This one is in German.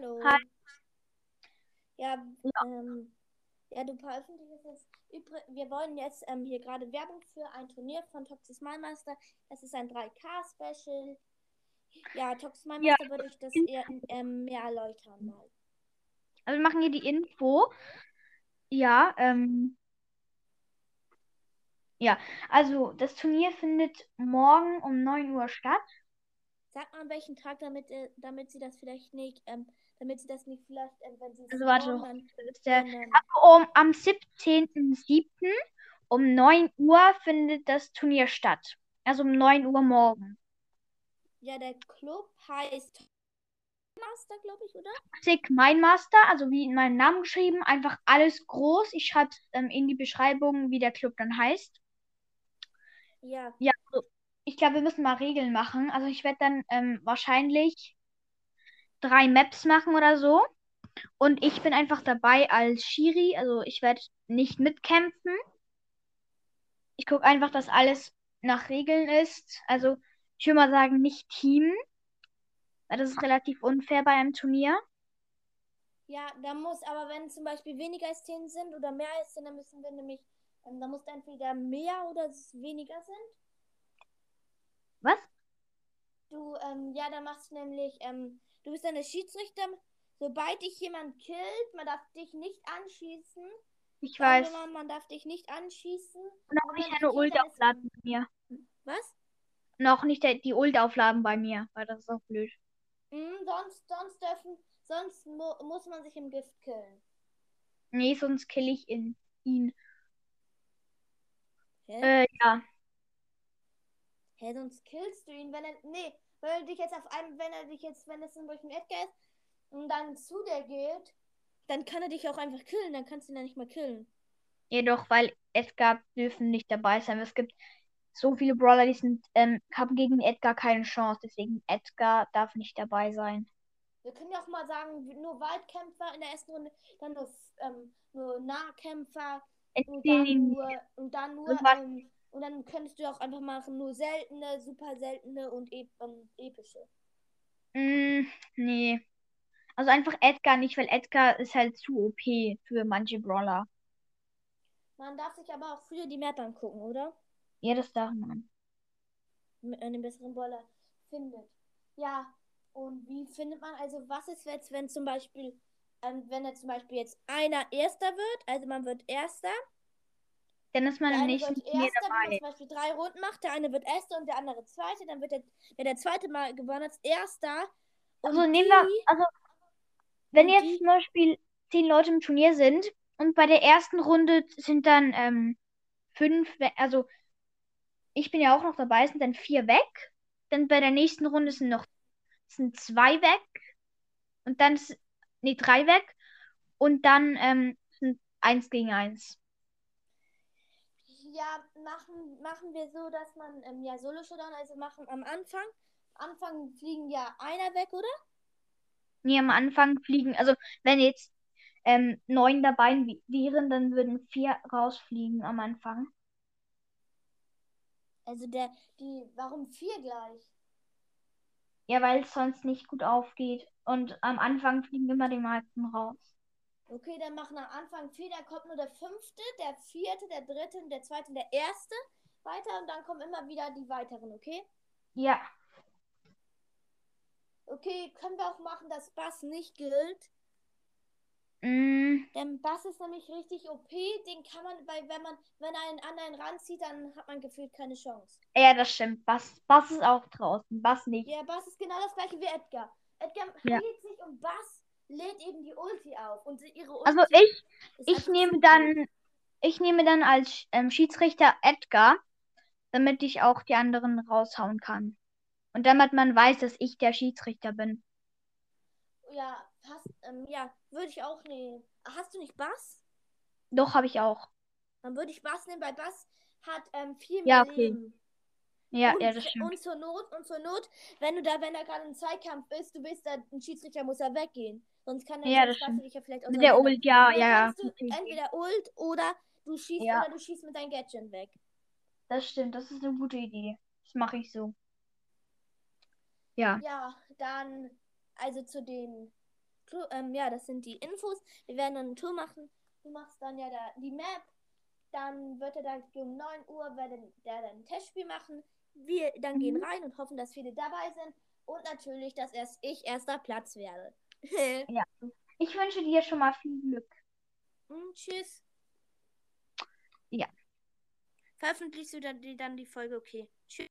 Hallo. Hi. Ja, Ja. ähm, ja, du veröffentlichst jetzt. Übr wir wollen jetzt ähm, hier gerade Werbung für ein Turnier von Toxis Malmaster. Das ist ein 3K-Special. Ja, Toxis Malmaster würde ich das eher ähm, mehr erläutern mal. Also wir machen hier die Info. Ja, ähm. Ja, also das Turnier findet morgen um 9 Uhr statt. Sag mal, an welchem Tag, damit, äh, damit sie das vielleicht nicht, ähm, damit sie das nicht vielleicht, ähm, wenn sie es Also warte, dann, der, ähm, um, am 17.07. um 9 Uhr findet das Turnier statt. Also um 9 Uhr morgen. ja, der Club heißt Master, glaube ich, oder? Toxic Mindmaster, also wie in meinem Namen geschrieben, einfach alles groß. Ich schreibe es ähm, in die Beschreibung, wie der Club dann heißt. Ja, Ja, ich glaube, wir müssen mal Regeln machen. Also ich werde dann ähm, wahrscheinlich drei Maps machen oder so. Und ich bin einfach dabei als Schiri. Also ich werde nicht mitkämpfen. Ich gucke einfach, dass alles nach Regeln ist. Also ich würde mal sagen, nicht Team. Weil das ist relativ unfair bei einem Turnier. Ja, da muss, aber wenn zum Beispiel weniger als 10 sind oder mehr als 10, dann müssen wir nämlich, ähm, da muss entweder mehr oder weniger sind. Was? Du, ähm, ja, da machst du nämlich, ähm, du bist der Schiedsrichter. Sobald dich jemand killt, man darf dich nicht anschießen. Ich weiß. mal, man darf dich nicht anschießen. Und auch nicht eine dich Ult aufladen bei mir. Was? Noch nicht die Ult aufladen bei mir, weil das ist auch blöd. Hm, sonst, sonst dürfen, sonst mu muss man sich im Gift killen. Nee, sonst kill ich ihn. ihn. Hä? Äh, ja. Hä, sonst killst du ihn, wenn er. Nee, wenn er dich jetzt auf einem, wenn er dich jetzt, wenn es zum Beispiel ein Edgar ist und dann zu dir geht, dann kann er dich auch einfach killen, dann kannst du ihn ja nicht mehr killen. Jedoch, weil Edgar dürfen nicht dabei sein. Es gibt so viele Brawler, die sind, ähm, haben gegen Edgar keine Chance. Deswegen Edgar darf nicht dabei sein. Wir können ja auch mal sagen, nur Waldkämpfer in der ersten Runde, dann nur, ähm, nur Nahkämpfer und dann nur, und dann nur, ähm, und dann könntest du auch einfach machen, nur seltene, super seltene und ep ähm, epische. Mm, nee. Also einfach Edgar nicht, weil Edgar ist halt zu OP für manche Brawler. Man darf sich aber auch früher die Map angucken, oder? Ja, das darf man. mit einem besseren Brawler findet. Ja, und wie findet man, also was ist jetzt, wenn zum Beispiel, ähm, wenn jetzt zum Beispiel jetzt einer Erster wird, also man wird Erster, Dann ist man der im nächsten wird Turnier Erster, wenn man dabei. zum Beispiel drei Runden macht, der eine wird Erster und der andere Zweite, dann wird der, wer der Zweite mal gewonnen hat, Erster. Also nehmen wir, also wenn jetzt die- zum Beispiel zehn Leute im Turnier sind und bei der ersten Runde sind dann ähm, fünf, also ich bin ja auch noch dabei, sind dann vier weg. Dann bei der nächsten Runde sind noch sind zwei weg und dann nee, drei weg und dann ähm, sind eins gegen eins. Ja, machen, machen wir so, dass man ähm, ja Solo Showdown, also machen am Anfang. Am Anfang fliegen ja einer weg, oder? Nee, am Anfang fliegen, also wenn jetzt ähm, neun dabei wären, dann würden vier rausfliegen am Anfang. Also der, die, warum vier gleich? Ja, weil es sonst nicht gut aufgeht. Und am Anfang fliegen immer die meisten raus. Okay, dann machen am Anfang vier, dann kommt nur der fünfte, der vierte, der dritte, der zweite der erste weiter und dann kommen immer wieder die weiteren, okay? Ja, Okay, können wir auch machen, dass Bass nicht gilt. mm, Denn Bass ist nämlich richtig OP, den kann man, weil wenn man, wenn er einen anderen ranzieht, dann hat man gefühlt keine Chance. ja, das stimmt. Bass, Bass ist auch draußen, Bass nicht. Ja, Bass ist genau das gleiche wie Edgar. Edgar Ja. heilt sich und Bass lädt eben die Ulti auf. Und ihre Ulti Also ich, ich nehme dann, ich nehme dann als ähm, Schiedsrichter Edgar, damit ich auch die anderen raushauen kann. Und damit man weiß, dass ich der Schiedsrichter bin. Ja, passt. Ähm, ja, würde ich auch nehmen. Hast du nicht Bass? Doch, habe ich auch. Dann würde ich Bass nehmen, weil Bass hat ähm, viel Ja, mehr okay. Leben. Ja, und, ja, das stimmt. und zur Not, und zur Not, wenn du da, wenn da gerade ein Zweikampf ist, du bist da, ein Schiedsrichter muss da weggehen. Sonst kann er Ja, das dich ja vielleicht Mit der Ult, ja, ja, ja. entweder Ult oder du schießt Ja. oder du schießt mit deinem Gadget weg. Das stimmt, das ist eine gute Idee. Das mache ich so. Ja. Ja, dann, also zu den ähm, ja, das sind die Infos. Wir werden dann eine Tour machen. Du machst dann ja da die Map. Dann wird er dann um 9 Uhr werden der dann ein Testspiel machen. Wir dann gehen Mhm. rein und hoffen, dass viele dabei sind. Und natürlich, dass erst ich erster Platz werde. Ich wünsche dir schon mal viel Glück. Und tschüss. Ja. Veröffentlichst du dann die, dann die Folge? Okay. Tschüss.